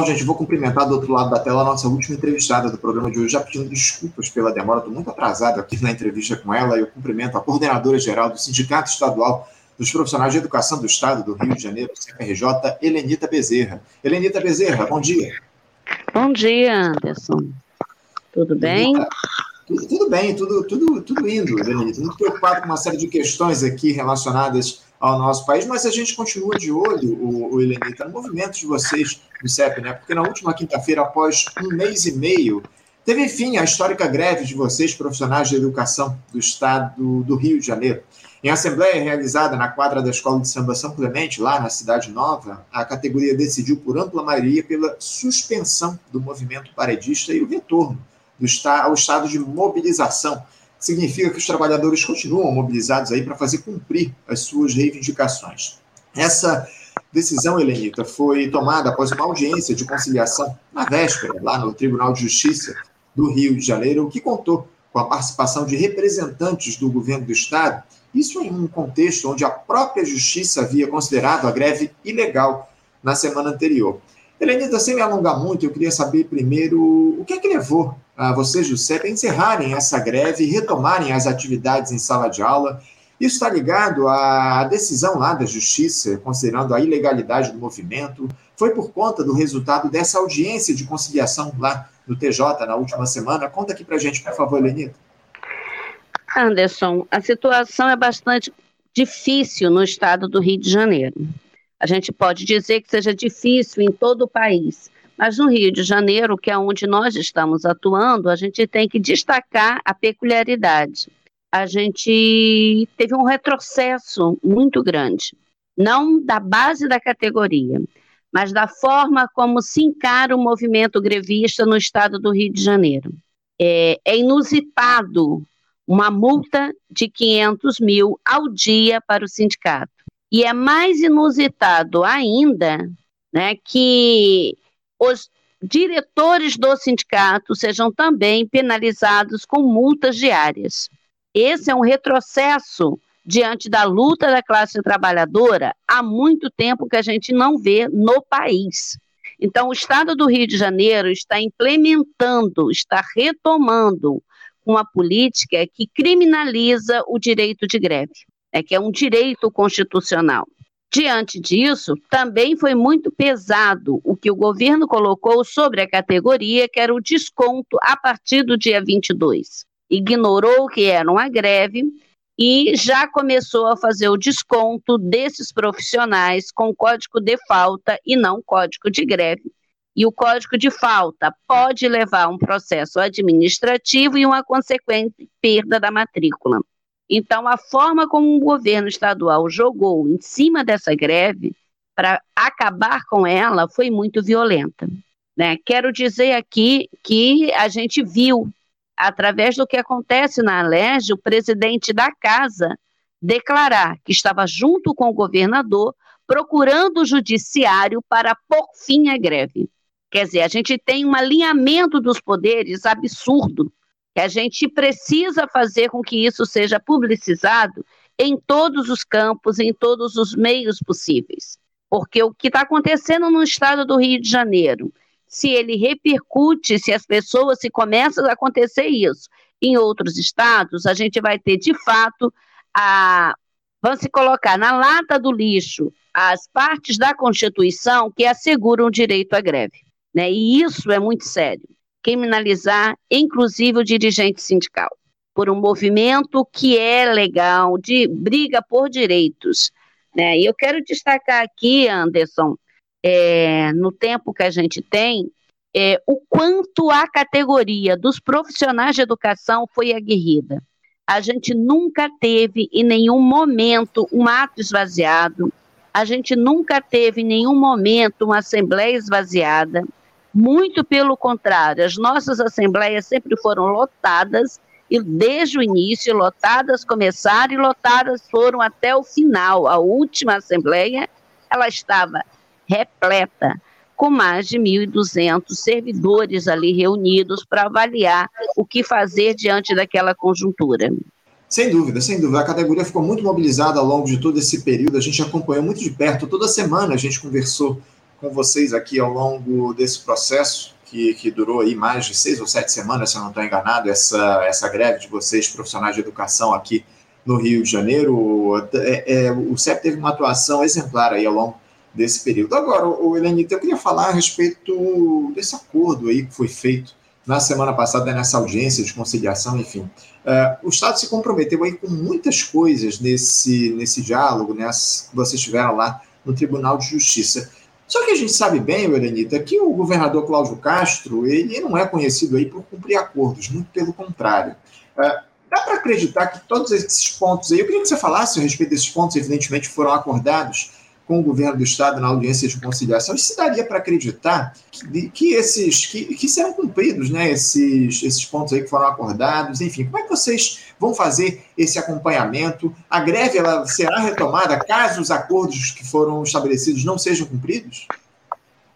Bom, gente, vou cumprimentar do outro lado da tela a nossa última entrevistada do programa de hoje, já pedindo desculpas pela demora, estou muito atrasado aqui na entrevista com ela. Eu cumprimento a coordenadora geral do Sindicato Estadual dos Profissionais de Educação do Estado do Rio de Janeiro, CPRJ, Helenita Bezerra. Helenita Bezerra, bom dia. Bom dia, Anderson. Tudo bem? Tudo, tudo bem, tudo, tudo, tudo indo, Helenita. Muito preocupado com uma série de questões aqui relacionadas ao nosso país, mas a gente continua de olho, o, o Helenita, no movimento de vocês do CEP, né? Porque na última quinta-feira, após um mês e meio, teve, enfim, a histórica greve de vocês, profissionais de educação do Estado do Rio de Janeiro. Em assembleia realizada na quadra da Escola de Samba São Clemente, lá na Cidade Nova, a categoria decidiu por ampla maioria pela suspensão do movimento paredista e o retorno do ao estado de mobilização significa que os trabalhadores continuam mobilizados aí para fazer cumprir as suas reivindicações. Essa decisão, Helenita, foi tomada após uma audiência de conciliação na véspera, lá no Tribunal de Justiça do Rio de Janeiro, que contou com a participação de representantes do governo do Estado, isso em um contexto onde a própria Justiça havia considerado a greve ilegal na semana anterior. Helenita, sem me alongar muito, eu queria saber primeiro o que é que levou a vocês do CEP a encerrarem essa greve e retomarem as atividades em sala de aula. Isso está ligado à decisão lá da Justiça, considerando a ilegalidade do movimento. Foi por conta do resultado dessa audiência de conciliação lá no TJ na última semana. Conta aqui para gente, por favor, Lenita. Anderson, a situação é bastante difícil no estado do Rio de Janeiro. A gente pode dizer que seja difícil em todo o país, mas no Rio de Janeiro, que é onde nós estamos atuando, a gente tem que destacar a peculiaridade. A gente teve um retrocesso muito grande, não da base da categoria, mas da forma como se encara o movimento grevista no estado do Rio de Janeiro. É, é inusitado uma multa de 500 mil ao dia para o sindicato. E é mais inusitado ainda né, que os diretores do sindicato sejam também penalizados com multas diárias. Esse é um retrocesso diante da luta da classe trabalhadora há muito tempo que a gente não vê no país. Então, o Estado do Rio de Janeiro está implementando, está retomando uma política que criminaliza o direito de greve é que é um direito constitucional. Diante disso, também foi muito pesado o que o governo colocou sobre a categoria, que era o desconto a partir do dia 22. Ignorou que era uma greve e já começou a fazer o desconto desses profissionais com código de falta e não código de greve. E o código de falta pode levar a um processo administrativo e uma consequente perda da matrícula. Então, a forma como o governo estadual jogou em cima dessa greve para acabar com ela foi muito violenta. Né? Quero dizer aqui que a gente viu, através do que acontece na Alerj, o presidente da casa declarar que estava junto com o governador procurando o judiciário para pôr fim à greve. Quer dizer, a gente tem um alinhamento dos poderes absurdo que a gente precisa fazer com que isso seja publicizado em todos os campos, em todos os meios possíveis. Porque o que está acontecendo no estado do Rio de Janeiro, se ele repercute, se as pessoas, se começa a acontecer isso em outros estados, a gente vai ter de fato a. Vamos se colocar na lata do lixo as partes da Constituição que asseguram o direito à greve. Né? E isso é muito sério criminalizar, inclusive, o dirigente sindical, por um movimento que é legal, de briga por direitos. Né? E eu quero destacar aqui, Anderson, é, no tempo que a gente tem, é, o quanto a categoria dos profissionais de educação foi aguerrida. A gente nunca teve, em nenhum momento, um ato esvaziado, a gente nunca teve, em nenhum momento, uma assembleia esvaziada. Muito pelo contrário, as nossas assembleias sempre foram lotadas e desde o início lotadas começaram e lotadas foram até o final. A última assembleia, ela estava repleta com mais de 1.200 servidores ali reunidos para avaliar o que fazer diante daquela conjuntura. Sem dúvida, sem dúvida. A categoria ficou muito mobilizada ao longo de todo esse período. A gente acompanhou muito de perto. Toda semana a gente conversou com vocês aqui ao longo desse processo, que, que durou aí mais de seis ou sete semanas, se eu não estou enganado, essa, essa greve de vocês, profissionais de educação aqui no Rio de Janeiro. É, é, o CEP teve uma atuação exemplar aí ao longo desse período. Agora, o Helenita, eu queria falar a respeito desse acordo aí que foi feito na semana passada nessa audiência de conciliação, enfim. Uh, o Estado se comprometeu aí com muitas coisas nesse, nesse diálogo, né, que vocês tiveram lá no Tribunal de Justiça. Só que a gente sabe bem, Elenita, que o governador Cláudio Castro, ele não é conhecido aí por cumprir acordos, muito pelo contrário. Uh, dá para acreditar que todos esses pontos aí, eu queria que você falasse a respeito desses pontos, evidentemente foram acordados, com o governo do Estado na audiência de conciliação, isso daria para acreditar que, que esses que, que, serão cumpridos, né, esses, esses pontos aí que foram acordados, enfim, como é que vocês vão fazer esse acompanhamento? A greve ela será retomada caso os acordos que foram estabelecidos não sejam cumpridos?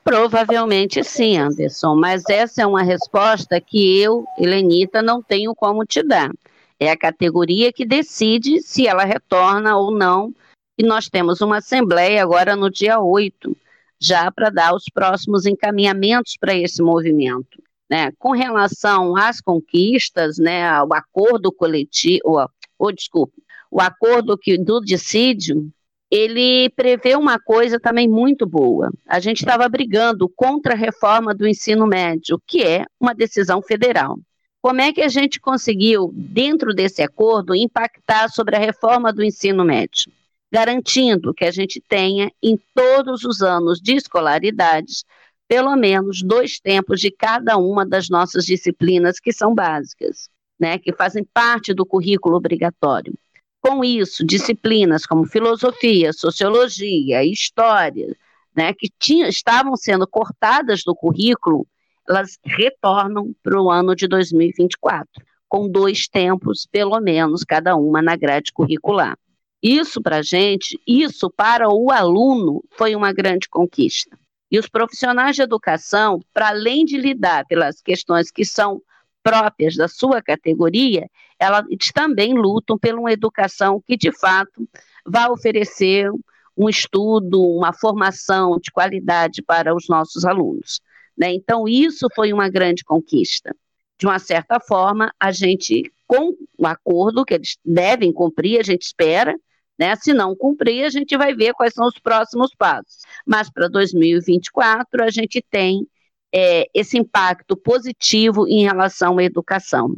Provavelmente sim, Anderson, mas essa é uma resposta que eu, Helenita, não tenho como te dar. É a categoria que decide se ela retorna ou não e nós temos uma assembleia agora no dia 8, já para dar os próximos encaminhamentos para esse movimento. Né? Com relação às conquistas, né, o acordo coletivo, ou, ou desculpa, o acordo que, do dissídio, ele prevê uma coisa também muito boa. A gente estava brigando contra a reforma do ensino médio, que é uma decisão federal. Como é que a gente conseguiu, dentro desse acordo, impactar sobre a reforma do ensino médio? Garantindo que a gente tenha em todos os anos de escolaridades pelo menos dois tempos de cada uma das nossas disciplinas que são básicas, né, que fazem parte do currículo obrigatório. Com isso, disciplinas como filosofia, sociologia, história, né, que tinha, estavam sendo cortadas do currículo, elas retornam para o ano de 2024, com dois tempos, pelo menos, cada uma na grade curricular. Isso para a gente, isso para o aluno foi uma grande conquista. E os profissionais de educação, para além de lidar pelas questões que são próprias da sua categoria, elas também lutam por uma educação que, de fato, vai oferecer um estudo, uma formação de qualidade para os nossos alunos. Né? Então, isso foi uma grande conquista. De uma certa forma, a gente, com o acordo que eles devem cumprir, a gente espera, né? Se não cumprir, a gente vai ver quais são os próximos passos. Mas para 2024, a gente tem é, esse impacto positivo em relação à educação.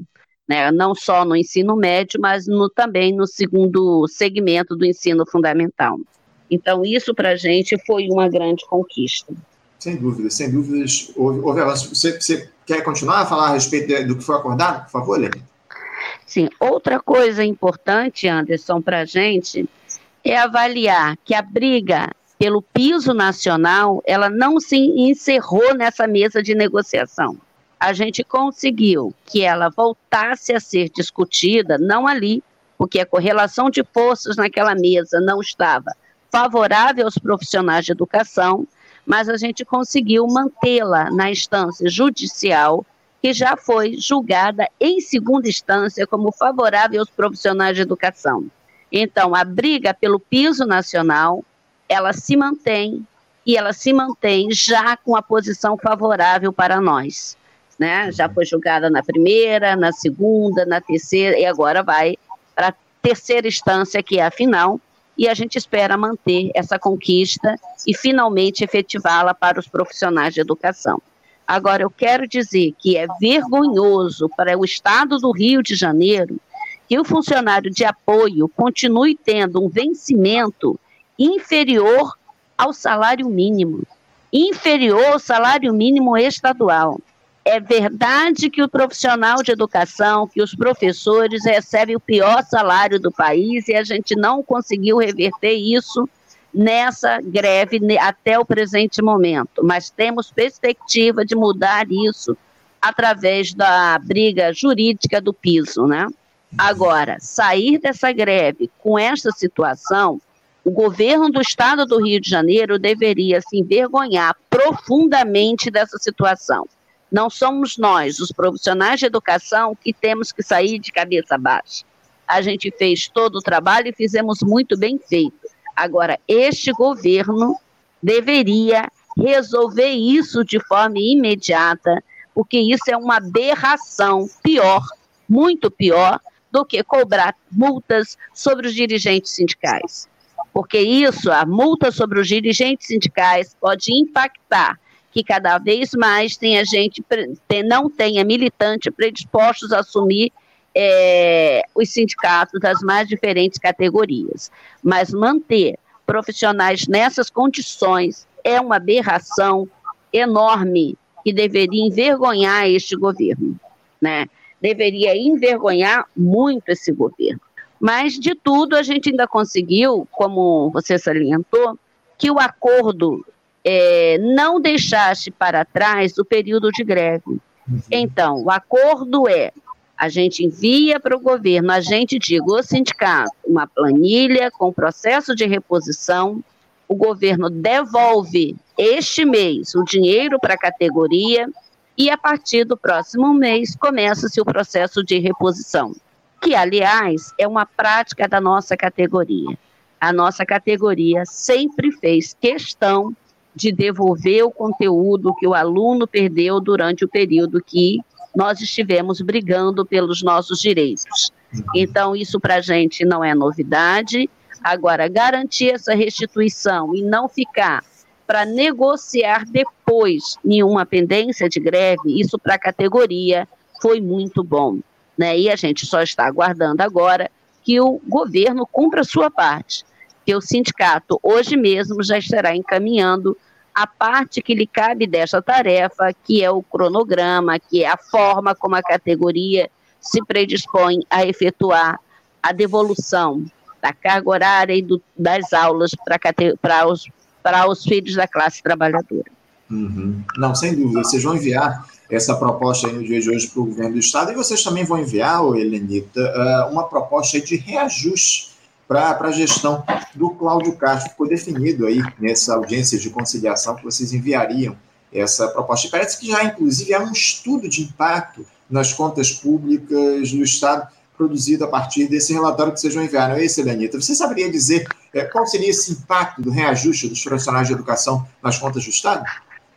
Né? Não só no ensino médio, mas no, também no segundo segmento do ensino fundamental. Então, isso para a gente foi uma grande conquista. Sem dúvida, sem dúvidas. Houve, houve. Você, você, quer continuar a falar a respeito do que foi acordado, por favor, Lênin? Sim, outra coisa importante, Anderson, para a gente é avaliar que a briga pelo piso nacional, ela não se encerrou nessa mesa de negociação. A gente conseguiu que ela voltasse a ser discutida, não ali, porque a correlação de forças naquela mesa não estava favorável aos profissionais de educação, mas a gente conseguiu mantê-la na instância judicial que já foi julgada em segunda instância como favorável aos profissionais de educação. Então, a briga pelo piso nacional, ela se mantém e ela se mantém já com a posição favorável para nós. Né? Já foi julgada na primeira, na segunda, na terceira e agora vai para a terceira instância, que é a final, e a gente espera manter essa conquista e finalmente efetivá-la para os profissionais de educação. Agora, eu quero dizer que é vergonhoso para o Estado do Rio de Janeiro que o funcionário de apoio continue tendo um vencimento inferior ao salário mínimo, inferior ao salário mínimo estadual. É verdade que o profissional de educação, que os professores recebem o pior salário do país e a gente não conseguiu reverter isso nessa greve até o presente momento, mas temos perspectiva de mudar isso através da briga jurídica do piso, né? Agora, sair dessa greve com esta situação, o governo do estado do Rio de Janeiro deveria se envergonhar profundamente dessa situação. Não somos nós, os profissionais de educação, que temos que sair de cabeça baixa. A gente fez todo o trabalho e fizemos muito bem feito Agora, este governo deveria resolver isso de forma imediata, porque isso é uma aberração pior, muito pior, do que cobrar multas sobre os dirigentes sindicais. Porque isso, a multa sobre os dirigentes sindicais, pode impactar que cada vez mais tenha gente, não tenha militante predispostos a assumir é, os sindicatos das mais diferentes categorias. Mas manter profissionais nessas condições é uma aberração enorme que deveria envergonhar este governo, né? Deveria envergonhar muito esse governo. Mas de tudo a gente ainda conseguiu, como você salientou, que o acordo é, não deixasse para trás o período de greve. Uhum. Então, o acordo é a gente envia para o governo, a gente diga, o sindicato, uma planilha com processo de reposição, o governo devolve este mês o dinheiro para a categoria e a partir do próximo mês começa-se o processo de reposição, que aliás é uma prática da nossa categoria. A nossa categoria sempre fez questão de devolver o conteúdo que o aluno perdeu durante o período que nós estivemos brigando pelos nossos direitos. Então, isso para a gente não é novidade. Agora, garantir essa restituição e não ficar para negociar depois nenhuma pendência de greve, isso para a categoria foi muito bom. Né? E a gente só está aguardando agora que o governo cumpra a sua parte, que o sindicato hoje mesmo já estará encaminhando a parte que lhe cabe desta tarefa, que é o cronograma, que é a forma como a categoria se predispõe a efetuar a devolução da carga horária e do, das aulas para os, os filhos da classe trabalhadora. Uhum. Não, sem dúvida. Vocês vão enviar essa proposta no dia de hoje para o governo do Estado e vocês também vão enviar, Helenita, uma proposta de reajuste para a gestão do Cláudio Castro. Ficou definido aí nessa audiência de conciliação que vocês enviariam essa proposta. E parece que já, inclusive, há um estudo de impacto nas contas públicas do Estado produzido a partir desse relatório que vocês vão enviar, não é isso, Elenita? Você saberia dizer é, qual seria esse impacto do reajuste dos profissionais de educação nas contas do Estado?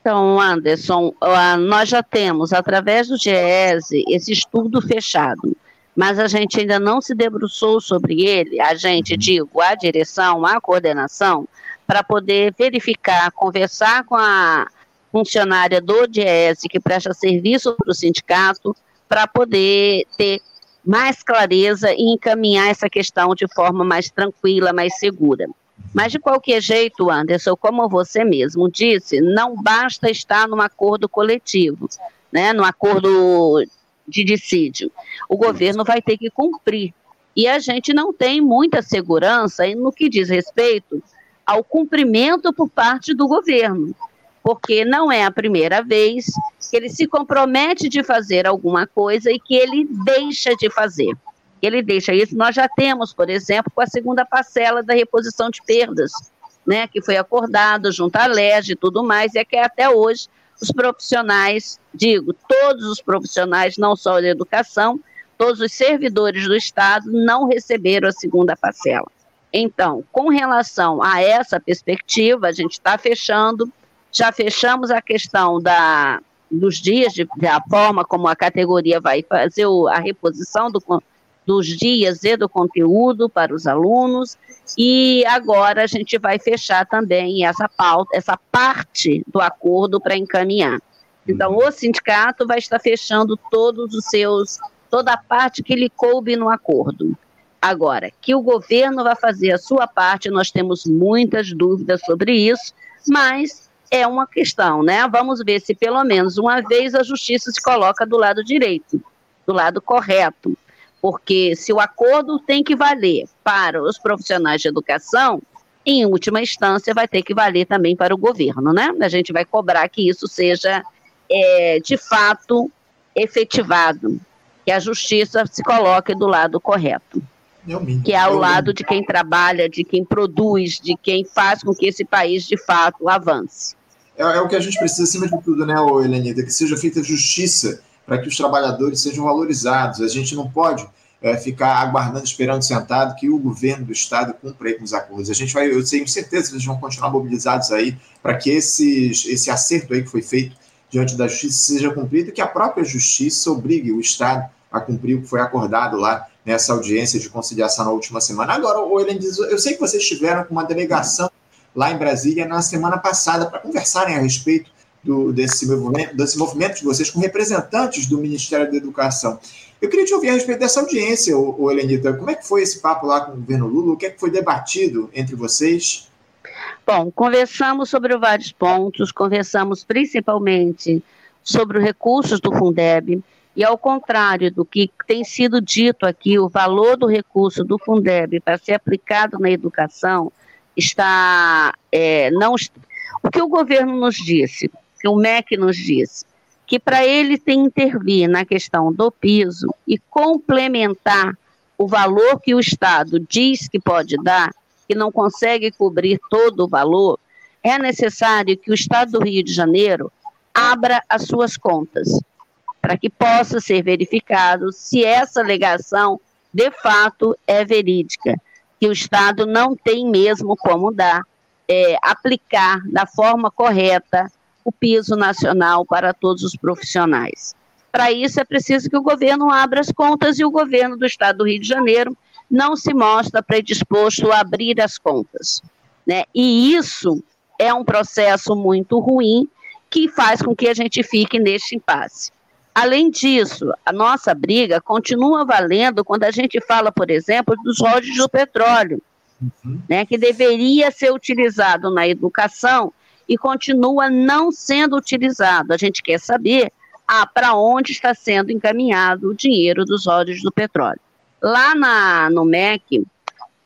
Então, Anderson, nós já temos, através do GESE, esse estudo fechado mas a gente ainda não se debruçou sobre ele, a gente, digo, a direção, a coordenação, para poder verificar, conversar com a funcionária do DIES que presta serviço para o sindicato, para poder ter mais clareza e encaminhar essa questão de forma mais tranquila, mais segura. Mas, de qualquer jeito, Anderson, como você mesmo disse, não basta estar num acordo coletivo, né, num acordo de dissídio. O governo vai ter que cumprir. E a gente não tem muita segurança no que diz respeito ao cumprimento por parte do governo, porque não é a primeira vez que ele se compromete de fazer alguma coisa e que ele deixa de fazer. Ele deixa isso. Nós já temos, por exemplo, com a segunda parcela da reposição de perdas, né, que foi acordado junto à LEG e tudo mais, e é que até hoje os profissionais, digo, todos os profissionais, não só da educação, todos os servidores do Estado não receberam a segunda parcela. Então, com relação a essa perspectiva, a gente está fechando, já fechamos a questão da, dos dias, de, da forma como a categoria vai fazer o, a reposição do, dos dias e do conteúdo para os alunos. E agora a gente vai fechar também essa pauta, essa parte do acordo para encaminhar. Então, o sindicato vai estar fechando todos os seus, toda a parte que lhe coube no acordo. Agora, que o governo vai fazer a sua parte, nós temos muitas dúvidas sobre isso, mas é uma questão, né? Vamos ver se pelo menos uma vez a justiça se coloca do lado direito, do lado correto. Porque se o acordo tem que valer para os profissionais de educação, em última instância vai ter que valer também para o governo, né? A gente vai cobrar que isso seja é, de fato efetivado, que a justiça se coloque do lado correto. Que é ao lado de quem trabalha, de quem produz, de quem faz com que esse país de fato avance. É, é o que a gente precisa, acima de tudo, né, Helenita? Que seja feita justiça para que os trabalhadores sejam valorizados. A gente não pode é, ficar aguardando, esperando sentado que o governo do estado cumpra aí com os acordos. A gente vai, eu tenho certeza que eles vão continuar mobilizados aí para que esses, esse acerto aí que foi feito diante da justiça seja cumprido e que a própria justiça obrigue o estado a cumprir o que foi acordado lá nessa audiência de conciliação na última semana. Agora, o Helen diz, eu sei que vocês estiveram com uma delegação lá em Brasília na semana passada para conversarem a respeito do, desse, movimento, desse movimento de vocês com representantes do Ministério da Educação. Eu queria te ouvir a respeito dessa audiência, o, o. Como é que foi esse papo lá com o governo Lula? O que é que foi debatido entre vocês? Bom, conversamos sobre vários pontos, conversamos principalmente sobre os recursos do Fundeb, e ao contrário do que tem sido dito aqui, o valor do recurso do Fundeb para ser aplicado na educação está é, não o que o governo nos disse, que o MEC nos disse, que para ele tem intervir na questão do piso e complementar o valor que o Estado diz que pode dar, que não consegue cobrir todo o valor, é necessário que o Estado do Rio de Janeiro abra as suas contas para que possa ser verificado se essa alegação de fato é verídica, que o Estado não tem mesmo como dar, é, aplicar da forma correta o piso nacional para todos os profissionais. Para isso é preciso que o governo abra as contas e o governo do Estado do Rio de Janeiro não se mostra predisposto a abrir as contas. Né? E isso é um processo muito ruim que faz com que a gente fique neste impasse. Além disso, a nossa briga continua valendo quando a gente fala, por exemplo, dos royalties do petróleo, uhum. né, que deveria ser utilizado na educação e continua não sendo utilizado. A gente quer saber ah, para onde está sendo encaminhado o dinheiro dos royalties do petróleo. Lá na, no MEC,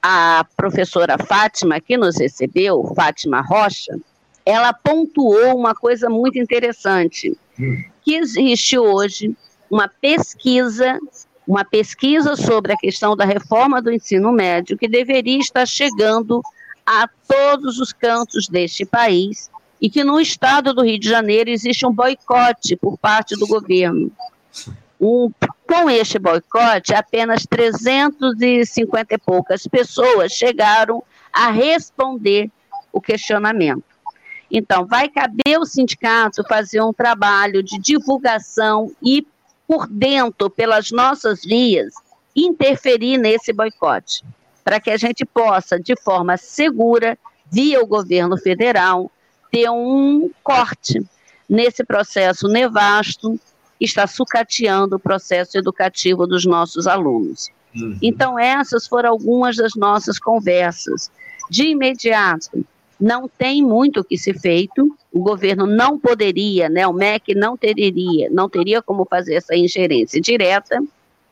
a professora Fátima, que nos recebeu, Fátima Rocha, ela pontuou uma coisa muito interessante, que existe hoje uma pesquisa, uma pesquisa sobre a questão da reforma do ensino médio que deveria estar chegando a todos os cantos deste país e que no estado do Rio de Janeiro existe um boicote por parte do governo. Um, com este boicote, apenas 350 e poucas pessoas chegaram a responder o questionamento. Então, vai caber o sindicato fazer um trabalho de divulgação e, por dentro, pelas nossas vias, interferir nesse boicote, para que a gente possa, de forma segura, via o governo federal, ter um corte nesse processo nevasto que está sucateando o processo educativo dos nossos alunos. Uhum. Então, essas foram algumas das nossas conversas. De imediato, não tem muito o que ser feito, o governo não poderia, né, o MEC não teria, não teria como fazer essa ingerência direta,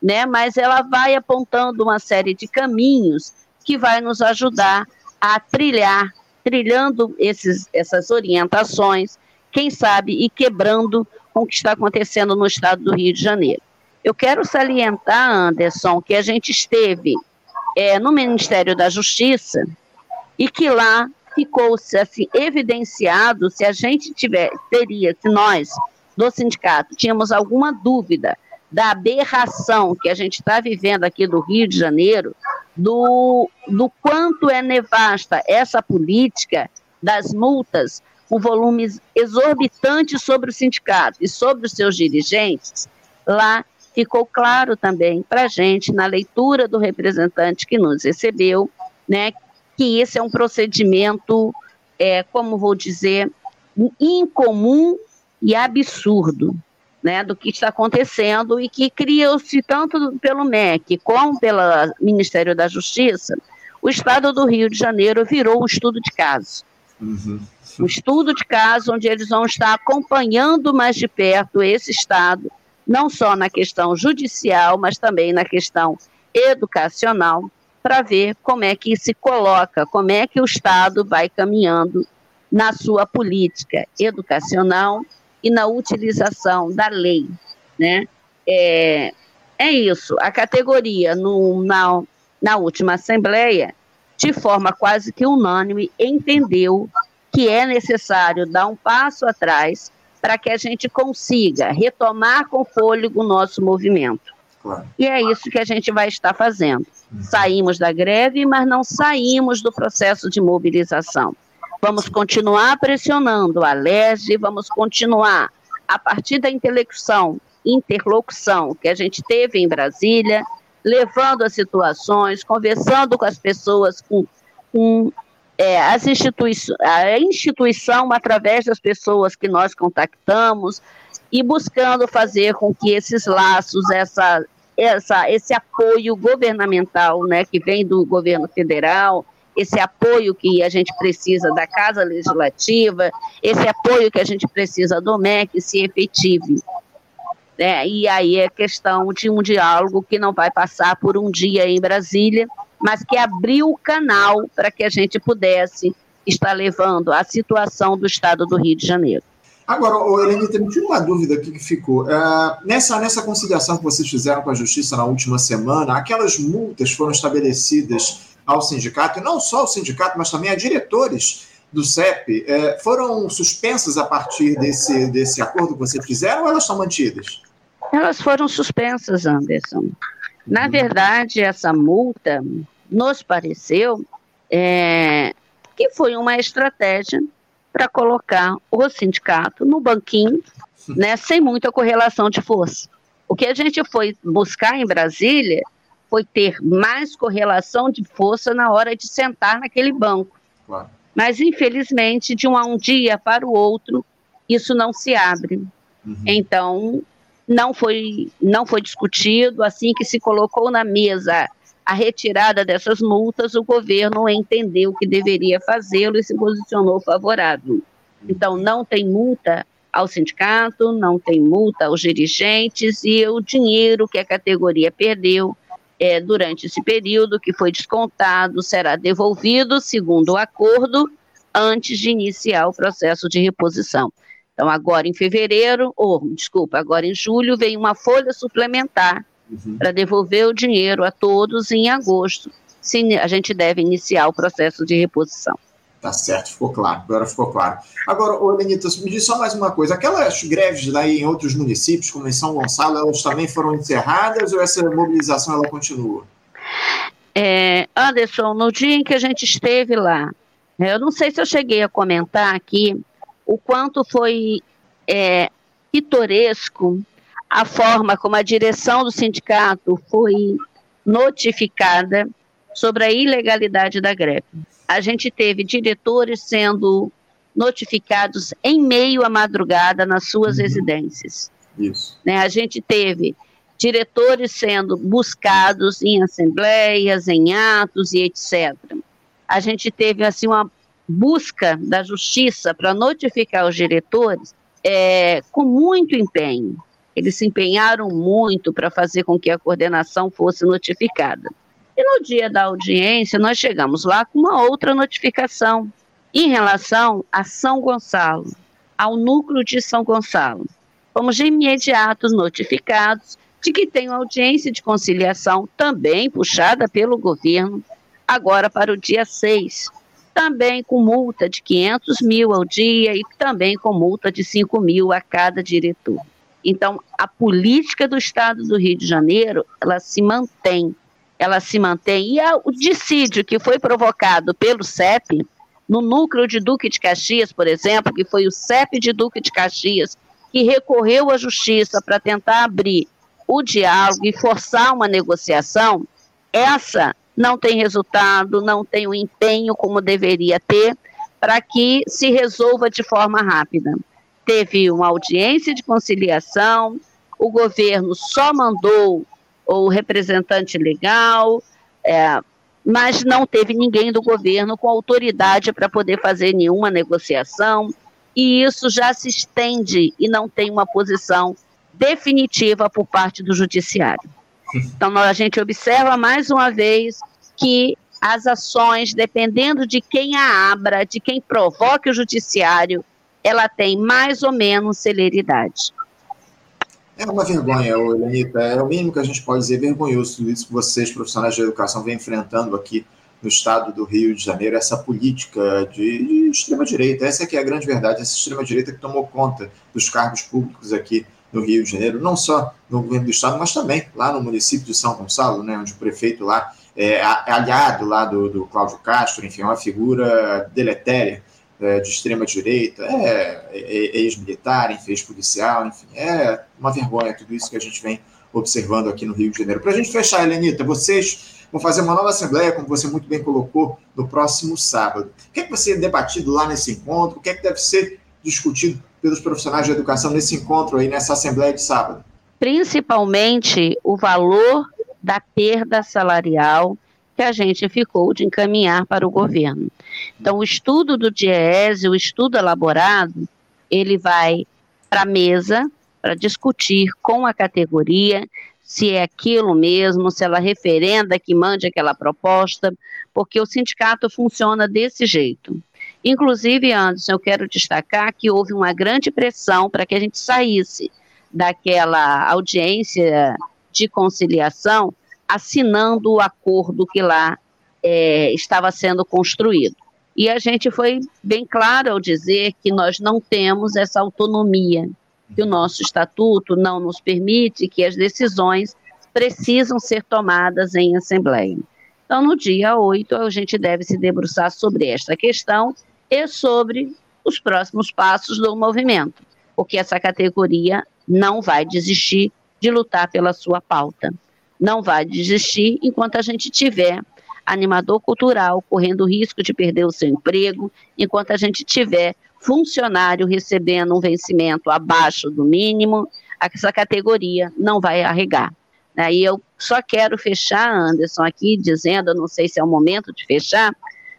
né, mas ela vai apontando uma série de caminhos que vai nos ajudar a trilhar, trilhando esses, essas orientações, quem sabe, e quebrando com o que está acontecendo no estado do Rio de Janeiro. Eu quero salientar, Anderson, que a gente esteve é, no Ministério da Justiça e que lá ficou assim evidenciado se a gente tiver teria se nós do sindicato tínhamos alguma dúvida da aberração que a gente está vivendo aqui do Rio de Janeiro, do, do quanto é nevasta essa política das multas, com volumes exorbitantes sobre o sindicato e sobre os seus dirigentes, lá ficou claro também para a gente, na leitura do representante que nos recebeu, né, que esse é um procedimento, é, como vou dizer, incomum e absurdo, né, do que está acontecendo e que cria-se tanto pelo MEC como pelo Ministério da Justiça, o Estado do Rio de Janeiro virou um estudo de caso. Uhum. Um estudo de caso onde eles vão estar acompanhando mais de perto esse Estado, não só na questão judicial, mas também na questão educacional, para ver como é que se coloca, como é que o Estado vai caminhando na sua política educacional e na utilização da lei, né? É, é isso. A categoria no, na, na última assembleia, de forma quase que unânime, entendeu que é necessário dar um passo atrás para que a gente consiga retomar com fôlego o nosso movimento. Claro. E é isso que a gente vai estar fazendo. Uhum. Saímos da greve, mas não saímos do processo de mobilização. Vamos continuar pressionando a LERJ, vamos continuar. A partir da intelecção, interlocução que a gente teve em Brasília, levando as situações, conversando com as pessoas, com, com é, as institui a instituição através das pessoas que nós contactamos e buscando fazer com que esses laços, essa, essa, esse apoio governamental, né, que vem do governo federal, esse apoio que a gente precisa da Casa Legislativa, esse apoio que a gente precisa do MEC se efetive. Né? E aí é questão de um diálogo que não vai passar por um dia em Brasília, mas que abriu o canal para que a gente pudesse estar levando a situação do estado do Rio de Janeiro. Agora, Helene, tem uma dúvida aqui que ficou. É, nessa, nessa conciliação que vocês fizeram com a Justiça na última semana, aquelas multas foram estabelecidas ao sindicato, e não só ao sindicato, mas também a diretores do CEP, é, foram suspensas a partir desse, desse acordo que vocês fizeram ou elas estão mantidas? Elas foram suspensas, Anderson. Na uhum. verdade, essa multa nos pareceu é, que foi uma estratégia para colocar o sindicato no banquinho, né, sem muita correlação de força. O que a gente foi buscar em Brasília foi ter mais correlação de força na hora de sentar naquele banco. Claro. Mas, infelizmente, de um, um dia para o outro, isso não se abre. Uhum. Então, não foi, não foi discutido. Assim que se colocou na mesa a retirada dessas multas, o governo entendeu que deveria fazê-lo e se posicionou favorável. Então, não tem multa ao sindicato, não tem multa aos dirigentes e o dinheiro que a categoria perdeu é, durante esse período que foi descontado será devolvido, segundo o acordo, antes de iniciar o processo de reposição. Então, agora em fevereiro, ou desculpa, agora em julho, vem uma folha suplementar uhum. para devolver o dinheiro a todos em agosto. Sim, a gente deve iniciar o processo de reposição. Tá certo, ficou claro, agora ficou claro. Agora, Lenita, me diz só mais uma coisa: aquelas greves lá em outros municípios, como em São Gonçalo, elas também foram encerradas ou essa mobilização ela continua? É, Anderson, no dia em que a gente esteve lá, eu não sei se eu cheguei a comentar aqui, o quanto foi é, pitoresco a forma como a direção do sindicato foi notificada sobre a ilegalidade da greve. A gente teve diretores sendo notificados em meio à madrugada nas suas uhum. residências. Isso. Né, a gente teve diretores sendo buscados em assembleias, em atos e etc. A gente teve assim uma busca da justiça para notificar os diretores é, com muito empenho. Eles se empenharam muito para fazer com que a coordenação fosse notificada. E no dia da audiência, nós chegamos lá com uma outra notificação em relação a São Gonçalo, ao núcleo de São Gonçalo. Fomos de imediato notificados de que tem uma audiência de conciliação também puxada pelo governo, agora para o dia 6, também com multa de 500 mil ao dia e também com multa de 5 mil a cada diretor. Então, a política do Estado do Rio de Janeiro, ela se mantém, ela se mantém. E o dissídio que foi provocado pelo CEP, no núcleo de Duque de Caxias, por exemplo, que foi o CEP de Duque de Caxias, que recorreu à justiça para tentar abrir o diálogo e forçar uma negociação, essa não tem resultado, não tem o empenho como deveria ter para que se resolva de forma rápida. Teve uma audiência de conciliação, o governo só mandou o representante legal, é, mas não teve ninguém do governo com autoridade para poder fazer nenhuma negociação, e isso já se estende e não tem uma posição definitiva por parte do judiciário. Então, a gente observa mais uma vez que as ações, dependendo de quem a abra, de quem provoque o judiciário, ela tem mais ou menos celeridade. É uma vergonha, Lenita. É o mínimo que a gente pode dizer, vergonhoso tudo isso que vocês, profissionais de educação, vêm enfrentando aqui no estado do Rio de Janeiro, essa política de, de extrema-direita. Essa é que é a grande verdade, essa extrema-direita que tomou conta dos cargos públicos aqui no Rio de Janeiro, não só no governo do estado, mas também lá no município de São Gonçalo, né, onde o prefeito lá é aliado lá do, do Cláudio Castro, enfim, é uma figura deletéria é, de extrema direita, é, é, é ex-militar, ex-policial, enfim, é uma vergonha tudo isso que a gente vem observando aqui no Rio de Janeiro. Para a gente fechar, Helenita, vocês vão fazer uma nova assembleia, como você muito bem colocou, no próximo sábado. O que é que vai ser debatido lá nesse encontro? O que é que deve ser discutido pelos profissionais de educação nesse encontro aí, nessa assembleia de sábado? Principalmente o valor da perda salarial que a gente ficou de encaminhar para o governo. Então, o estudo do DIEESE, o estudo elaborado, ele vai para a mesa para discutir com a categoria se é aquilo mesmo, se ela referenda que mande aquela proposta, porque o sindicato funciona desse jeito. Inclusive, Anderson, eu quero destacar que houve uma grande pressão para que a gente saísse daquela audiência de conciliação assinando o acordo que lá é, estava sendo construído. E a gente foi bem claro ao dizer que nós não temos essa autonomia, que o nosso estatuto não nos permite, que as decisões precisam ser tomadas em assembleia. Então, no dia 8, a gente deve se debruçar sobre esta questão e sobre os próximos passos do movimento, porque essa categoria não vai desistir de lutar pela sua pauta não vai desistir enquanto a gente tiver animador cultural correndo risco de perder o seu emprego, enquanto a gente tiver funcionário recebendo um vencimento abaixo do mínimo, essa categoria não vai arregar. Aí eu só quero fechar, Anderson, aqui dizendo, eu não sei se é o momento de fechar,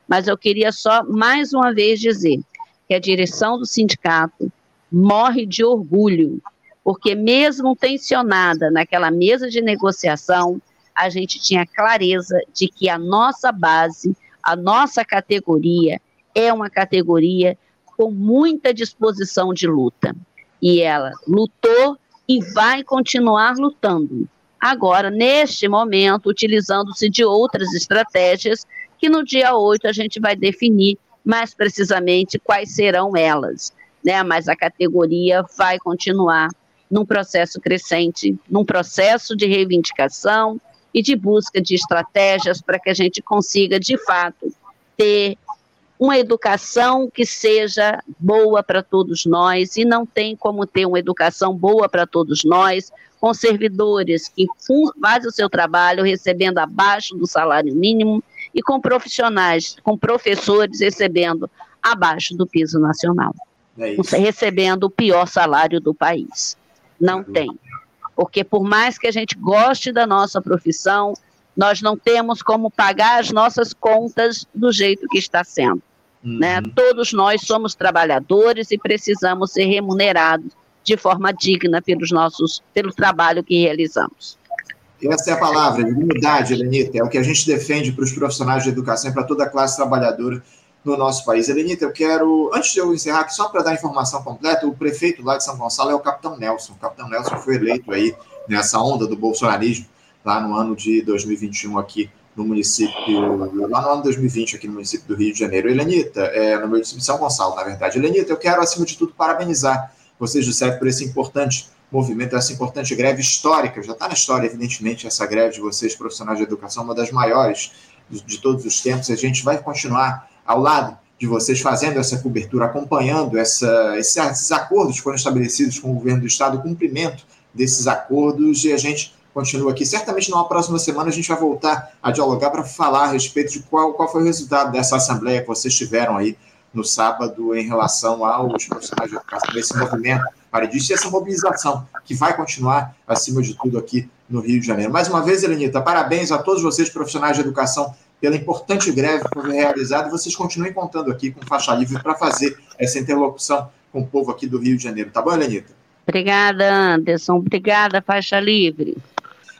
mas eu queria só mais uma vez dizer que a direção do sindicato morre de orgulho porque mesmo tensionada naquela mesa de negociação, a gente tinha clareza de que a nossa base, a nossa categoria é uma categoria com muita disposição de luta. E ela lutou e vai continuar lutando. Agora, neste momento, utilizando-se de outras estratégias, que no dia 8 a gente vai definir mais precisamente quais serão elas. Né? Mas a categoria vai continuar num processo crescente, num processo de reivindicação e de busca de estratégias para que a gente consiga, de fato, ter uma educação que seja boa para todos nós, e não tem como ter uma educação boa para todos nós, com servidores que fazem o seu trabalho recebendo abaixo do salário mínimo e com profissionais, com professores recebendo abaixo do piso nacional, é recebendo o pior salário do país. Não tem. Porque por mais que a gente goste da nossa profissão, nós não temos como pagar as nossas contas do jeito que está sendo. Uhum. Né? Todos nós somos trabalhadores e precisamos ser remunerados de forma digna pelos nossos, pelo trabalho que realizamos. Essa é a palavra, dignidade, Lenita, é o que a gente defende para os profissionais de educação e para toda a classe trabalhadora no nosso país. Elenita, eu quero, antes de eu encerrar aqui, só para dar a informação completa, o prefeito lá de São Gonçalo é o Capitão Nelson. O Capitão Nelson foi eleito aí nessa onda do bolsonarismo lá no ano de 2021 aqui no município, lá no ano de 2020 aqui no município do Rio de Janeiro. Elenita, é, no município de São Gonçalo, na verdade. Elenita, eu quero, acima de tudo, parabenizar vocês do CEP por esse importante movimento, essa importante greve histórica. Já está na história, evidentemente, essa greve de vocês, profissionais de educação, uma das maiores de, de todos os tempos. A gente vai continuar ao lado de vocês fazendo essa cobertura, acompanhando essa, esses acordos que foram estabelecidos com o governo do Estado, o cumprimento desses acordos, e a gente continua aqui. Certamente, na próxima semana, a gente vai voltar a dialogar para falar a respeito de qual, qual foi o resultado dessa assembleia que vocês tiveram aí no sábado em relação aos profissionais de educação, desse movimento para disso e essa mobilização que vai continuar, acima de tudo, aqui no Rio de Janeiro. Mais uma vez, Elenita, parabéns a todos vocês, profissionais de educação, pela importante greve que foi realizada. Vocês continuem contando aqui com faixa livre para fazer essa interlocução com o povo aqui do Rio de Janeiro. Tá bom, Helenita? Obrigada, Anderson. Obrigada, faixa livre.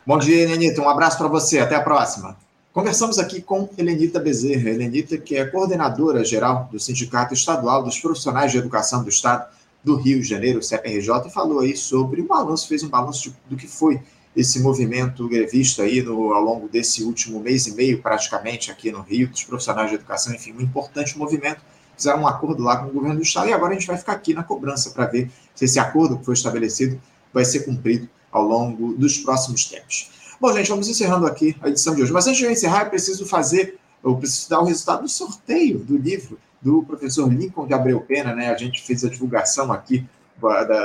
Bom dia, Helenita. Um abraço para você. Até a próxima. Conversamos aqui com Helenita Bezerra. Helenita, que é coordenadora geral do Sindicato Estadual dos Profissionais de Educação do Estado do Rio de Janeiro, CPRJ, e falou aí sobre o balanço, fez um balanço do que foi esse movimento grevista aí no, ao longo desse último mês e meio, praticamente, aqui no Rio, dos profissionais de educação, enfim, um importante movimento. Fizeram um acordo lá com o governo do Estado e agora a gente vai ficar aqui na cobrança para ver se esse acordo que foi estabelecido vai ser cumprido ao longo dos próximos tempos. Bom, gente, vamos encerrando aqui a edição de hoje. Mas antes de eu encerrar, eu preciso fazer, eu preciso dar o resultado do sorteio do livro do professor Lincoln Gabriel Pena, né? A gente fez a divulgação aqui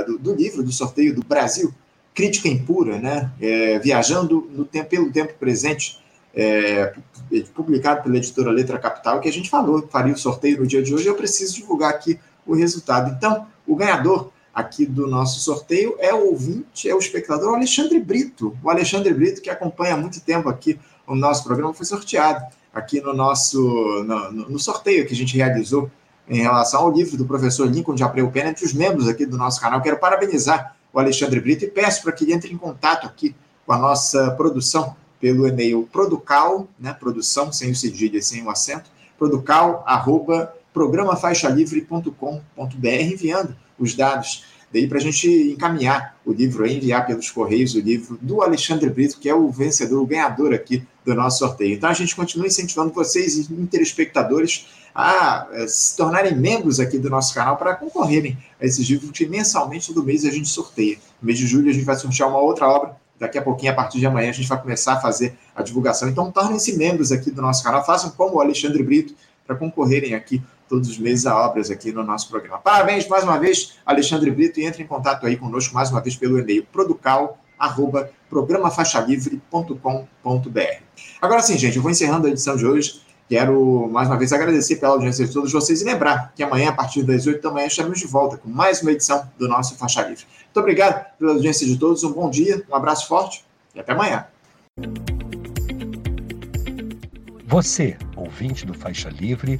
do, do livro, do sorteio do Brasil, Crítica Impura, né? É, viajando no tempo, pelo tempo presente, é, publicado pela editora Letra Capital, que a gente falou, faria o sorteio no dia de hoje, eu preciso divulgar aqui o resultado. Então, o ganhador aqui do nosso sorteio é o ouvinte, é o espectador, o Alexandre Brito. O Alexandre Brito, que acompanha há muito tempo aqui o nosso programa, foi sorteado aqui no nosso no, no sorteio que a gente realizou em relação ao livro do professor Lincoln de Abreu Pena, entre os membros aqui do nosso canal. Quero parabenizar o Alexandre Brito e peço para que ele entre em contato aqui com a nossa produção pelo e-mail producal, né, produção sem o cedilha, sem o acento, producal, arroba, programafaixalivre.com.br, enviando os dados daí para a gente encaminhar o livro, enviar pelos correios o livro do Alexandre Brito, que é o vencedor, o ganhador aqui do nosso sorteio. Então a gente continua incentivando vocês, interespectadores, a eh, se tornarem membros aqui do nosso canal para concorrerem a esses livros que mensalmente todo mês a gente sorteia. No mês de julho a gente vai sortear uma outra obra daqui a pouquinho, a partir de amanhã, a gente vai começar a fazer a divulgação. Então, tornem-se membros aqui do nosso canal, façam como o Alexandre Brito, para concorrerem aqui todos os meses a obras aqui no nosso programa. Parabéns mais uma vez, Alexandre Brito, e entre em contato aí conosco mais uma vez pelo e-mail producal@programafaixalivre.com.br. Agora sim, gente, eu vou encerrando a edição de hoje. Quero mais uma vez agradecer pela audiência de todos vocês e lembrar que amanhã, a partir das 8 da manhã, estaremos de volta com mais uma edição do nosso Faixa Livre. Muito obrigado pela audiência de todos, um bom dia, um abraço forte e até amanhã. Você, ouvinte do Faixa Livre,